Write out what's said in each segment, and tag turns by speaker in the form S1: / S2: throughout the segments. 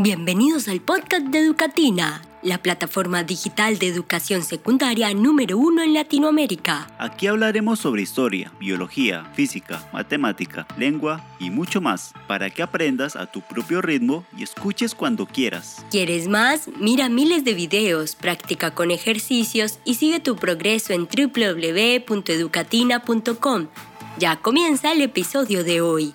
S1: Bienvenidos al podcast de Educatina, la plataforma digital de educación secundaria número uno en Latinoamérica.
S2: Aquí hablaremos sobre historia, biología, física, matemática, lengua y mucho más, para que aprendas a tu propio ritmo y escuches cuando quieras.
S1: ¿Quieres más? Mira miles de videos, practica con ejercicios y sigue tu progreso en www.educatina.com. Ya comienza el episodio de hoy.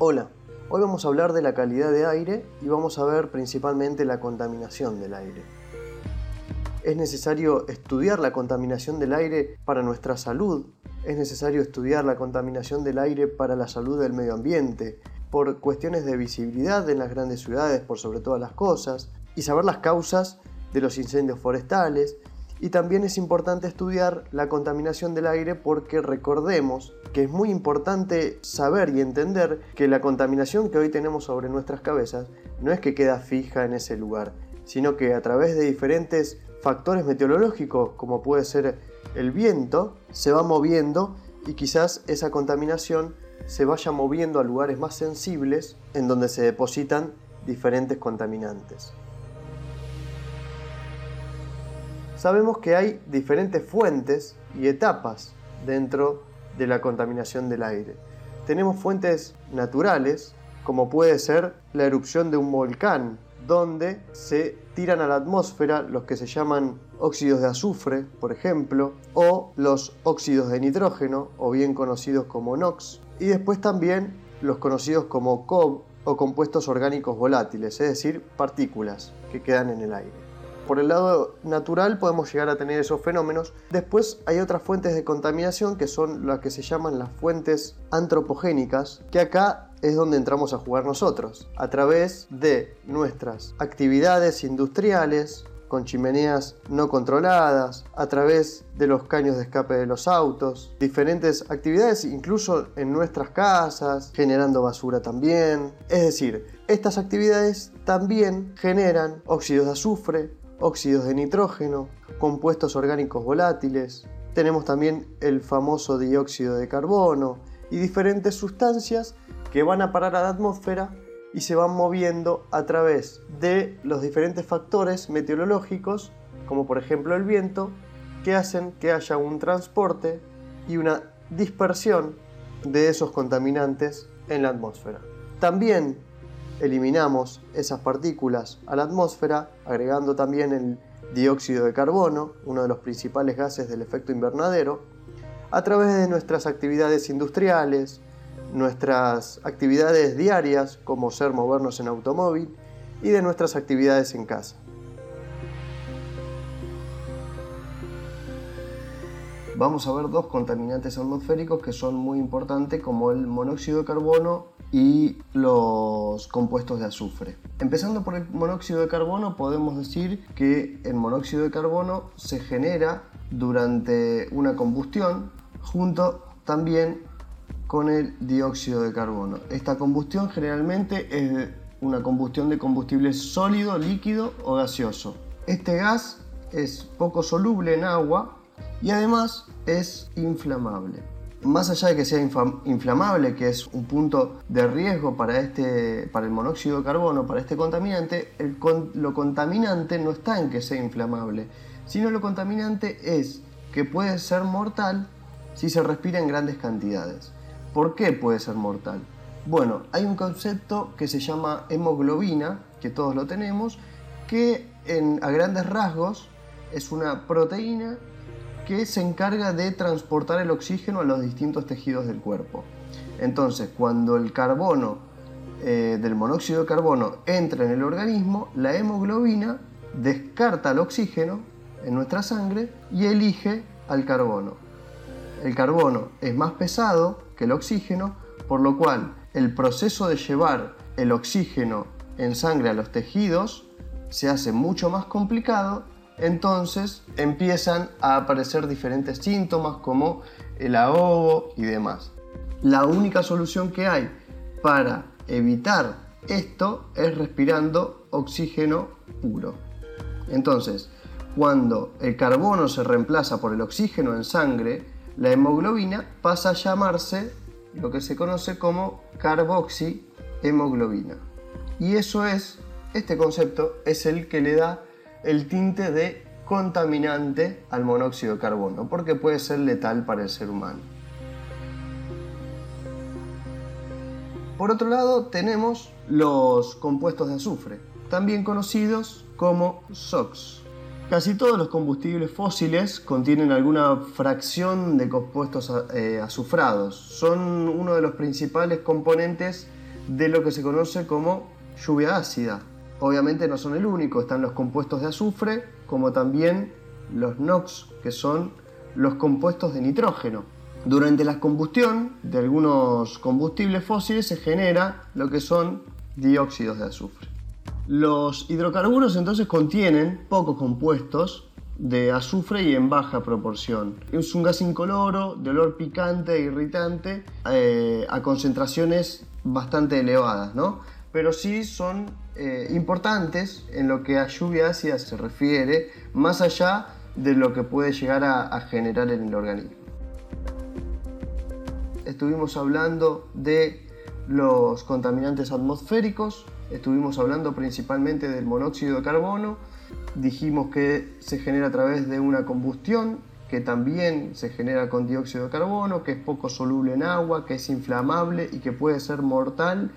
S3: Hola, hoy vamos a hablar de la calidad de aire y vamos a ver principalmente la contaminación del aire. Es necesario estudiar la contaminación del aire para nuestra salud, es necesario estudiar la contaminación del aire para la salud del medio ambiente, por cuestiones de visibilidad en las grandes ciudades por sobre todas las cosas, y saber las causas de los incendios forestales, y también es importante estudiar la contaminación del aire porque recordemos que es muy importante saber y entender que la contaminación que hoy tenemos sobre nuestras cabezas no es que queda fija en ese lugar, sino que a través de diferentes factores meteorológicos, como puede ser el viento, se va moviendo y quizás esa contaminación se vaya moviendo a lugares más sensibles en donde se depositan diferentes contaminantes. Sabemos que hay diferentes fuentes y etapas dentro de la contaminación del aire. Tenemos fuentes naturales, como puede ser la erupción de un volcán, donde se tiran a la atmósfera los que se llaman óxidos de azufre, por ejemplo, o los óxidos de nitrógeno, o bien conocidos como NOx, y después también los conocidos como COB o compuestos orgánicos volátiles, es decir, partículas que quedan en el aire por el lado natural podemos llegar a tener esos fenómenos. Después hay otras fuentes de contaminación que son las que se llaman las fuentes antropogénicas, que acá es donde entramos a jugar nosotros, a través de nuestras actividades industriales, con chimeneas no controladas, a través de los caños de escape de los autos, diferentes actividades incluso en nuestras casas, generando basura también. Es decir, estas actividades también generan óxidos de azufre, óxidos de nitrógeno, compuestos orgánicos volátiles, tenemos también el famoso dióxido de carbono y diferentes sustancias que van a parar a la atmósfera y se van moviendo a través de los diferentes factores meteorológicos, como por ejemplo el viento, que hacen que haya un transporte y una dispersión de esos contaminantes en la atmósfera. También eliminamos esas partículas a la atmósfera, agregando también el dióxido de carbono, uno de los principales gases del efecto invernadero, a través de nuestras actividades industriales, nuestras actividades diarias, como ser movernos en automóvil, y de nuestras actividades en casa. Vamos a ver dos contaminantes atmosféricos que son muy importantes, como el monóxido de carbono y los compuestos de azufre. Empezando por el monóxido de carbono, podemos decir que el monóxido de carbono se genera durante una combustión junto también con el dióxido de carbono. Esta combustión generalmente es una combustión de combustible sólido, líquido o gaseoso. Este gas es poco soluble en agua y además es inflamable más allá de que sea inflamable, que es un punto de riesgo para, este, para el monóxido de carbono, para este contaminante, lo contaminante no está en que sea inflamable, sino lo contaminante es que puede ser mortal si se respira en grandes cantidades. ¿Por qué puede ser mortal? Bueno, hay un concepto que se llama hemoglobina, que todos lo tenemos, que a grandes rasgos es una proteína que se encarga de transportar el oxígeno a los distintos tejidos del cuerpo. Entonces, cuando el carbono eh, del monóxido de carbono entra en el organismo, la hemoglobina descarta el oxígeno en nuestra sangre y elige al carbono. El carbono es más pesado que el oxígeno, por lo cual el proceso de llevar el oxígeno en sangre a los tejidos se hace mucho más complicado entonces empiezan a aparecer diferentes síntomas como el ahogo y demás. La única solución que hay para evitar esto es respirando oxígeno puro. Entonces, cuando el carbono se reemplaza por el oxígeno en sangre, la hemoglobina pasa a llamarse lo que se conoce como carboxihemoglobina. Y eso es, este concepto es el que le da el tinte de contaminante al monóxido de carbono, porque puede ser letal para el ser humano. Por otro lado, tenemos los compuestos de azufre, también conocidos como SOX. Casi todos los combustibles fósiles contienen alguna fracción de compuestos eh, azufrados. Son uno de los principales componentes de lo que se conoce como lluvia ácida. Obviamente no son el único, están los compuestos de azufre, como también los NOx, que son los compuestos de nitrógeno. Durante la combustión de algunos combustibles fósiles se genera lo que son dióxidos de azufre. Los hidrocarburos entonces contienen pocos compuestos de azufre y en baja proporción. Es un gas incoloro, de olor picante e irritante eh, a concentraciones bastante elevadas, ¿no? Pero sí son eh, importantes en lo que a lluvia ácida se refiere, más allá de lo que puede llegar a generar en el organismo. Estuvimos hablando de los contaminantes atmosféricos, Estuvimos hablando principalmente del monóxido de carbono, dijimos que se genera a través de una combustión, que también se genera con dióxido de carbono, que es poco soluble en agua, que es inflamable y que puede ser mortal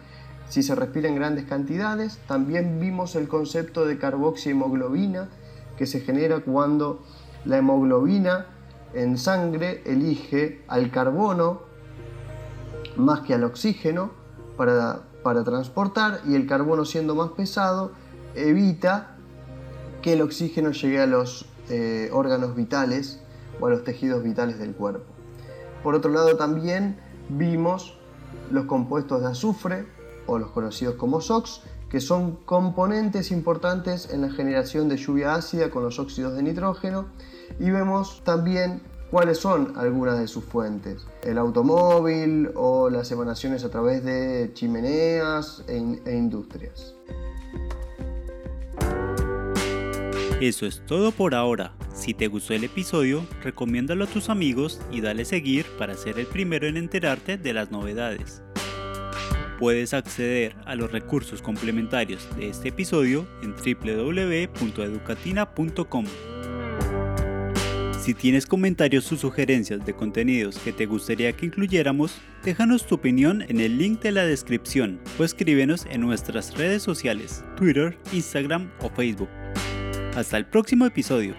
S3: si se respira en grandes cantidades. También vimos el concepto de carboxihemoglobina, que se genera cuando la hemoglobina en sangre elige al carbono más que al oxígeno para transportar y el carbono siendo más pesado evita que el oxígeno llegue a los eh, órganos vitales o a los tejidos vitales del cuerpo. Por otro lado también vimos los compuestos de azufre o los conocidos como SOx, que son componentes importantes en la generación de lluvia ácida con los óxidos de nitrógeno y vemos también cuáles son algunas de sus fuentes. El automóvil o las emanaciones a través de chimeneas e, e, industrias.
S2: Eso es todo por ahora. Si te gustó el episodio, recomiéndalo a tus amigos y dale seguir para ser el primero en enterarte de las novedades. Puedes acceder a los recursos complementarios de este episodio en www.educatina.com. Si tienes comentarios o sugerencias de contenidos que te gustaría que incluyéramos, déjanos tu opinión en el link de la descripción o escríbenos en nuestras redes sociales, Twitter, Instagram o Facebook. Hasta el próximo episodio.